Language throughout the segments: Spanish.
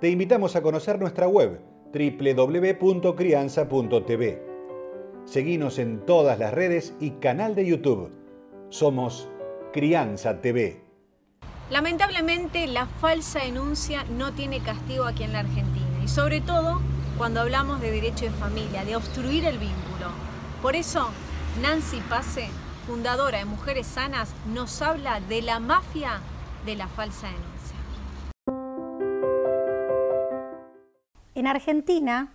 te invitamos a conocer nuestra web www.crianza.tv. Seguimos en todas las redes y canal de YouTube. Somos Crianza TV. Lamentablemente la falsa denuncia no tiene castigo aquí en la Argentina y sobre todo cuando hablamos de derecho de familia, de obstruir el vínculo. Por eso, Nancy Pase, fundadora de Mujeres Sanas, nos habla de la mafia de la falsa denuncia. En Argentina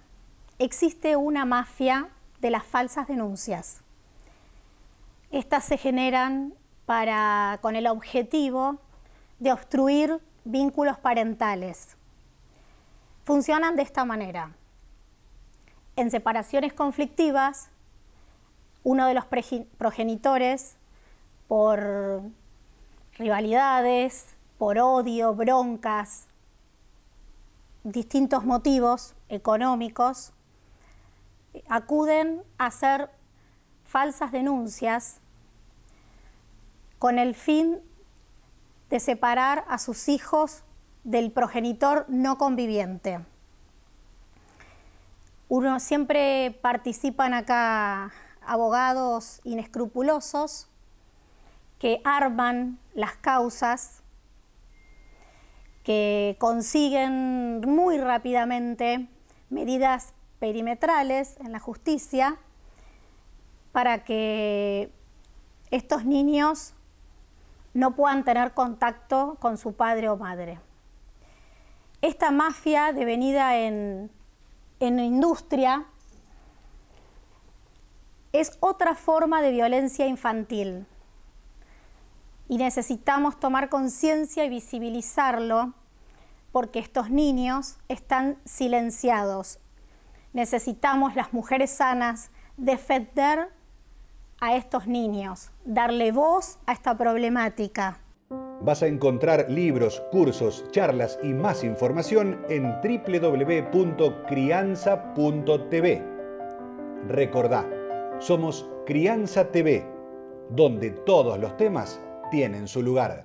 existe una mafia de las falsas denuncias. Estas se generan para, con el objetivo de obstruir vínculos parentales. Funcionan de esta manera. En separaciones conflictivas, uno de los progenitores, por rivalidades, por odio, broncas, distintos motivos económicos, acuden a hacer falsas denuncias con el fin de separar a sus hijos del progenitor no conviviente. Uno siempre participan acá abogados inescrupulosos que arman las causas que consiguen muy rápidamente medidas perimetrales en la justicia para que estos niños no puedan tener contacto con su padre o madre. Esta mafia devenida en, en industria es otra forma de violencia infantil y necesitamos tomar conciencia y visibilizarlo porque estos niños están silenciados. Necesitamos las mujeres sanas defender a estos niños, darle voz a esta problemática. Vas a encontrar libros, cursos, charlas y más información en www.crianza.tv. Recordá, somos Crianza TV, donde todos los temas tienen su lugar.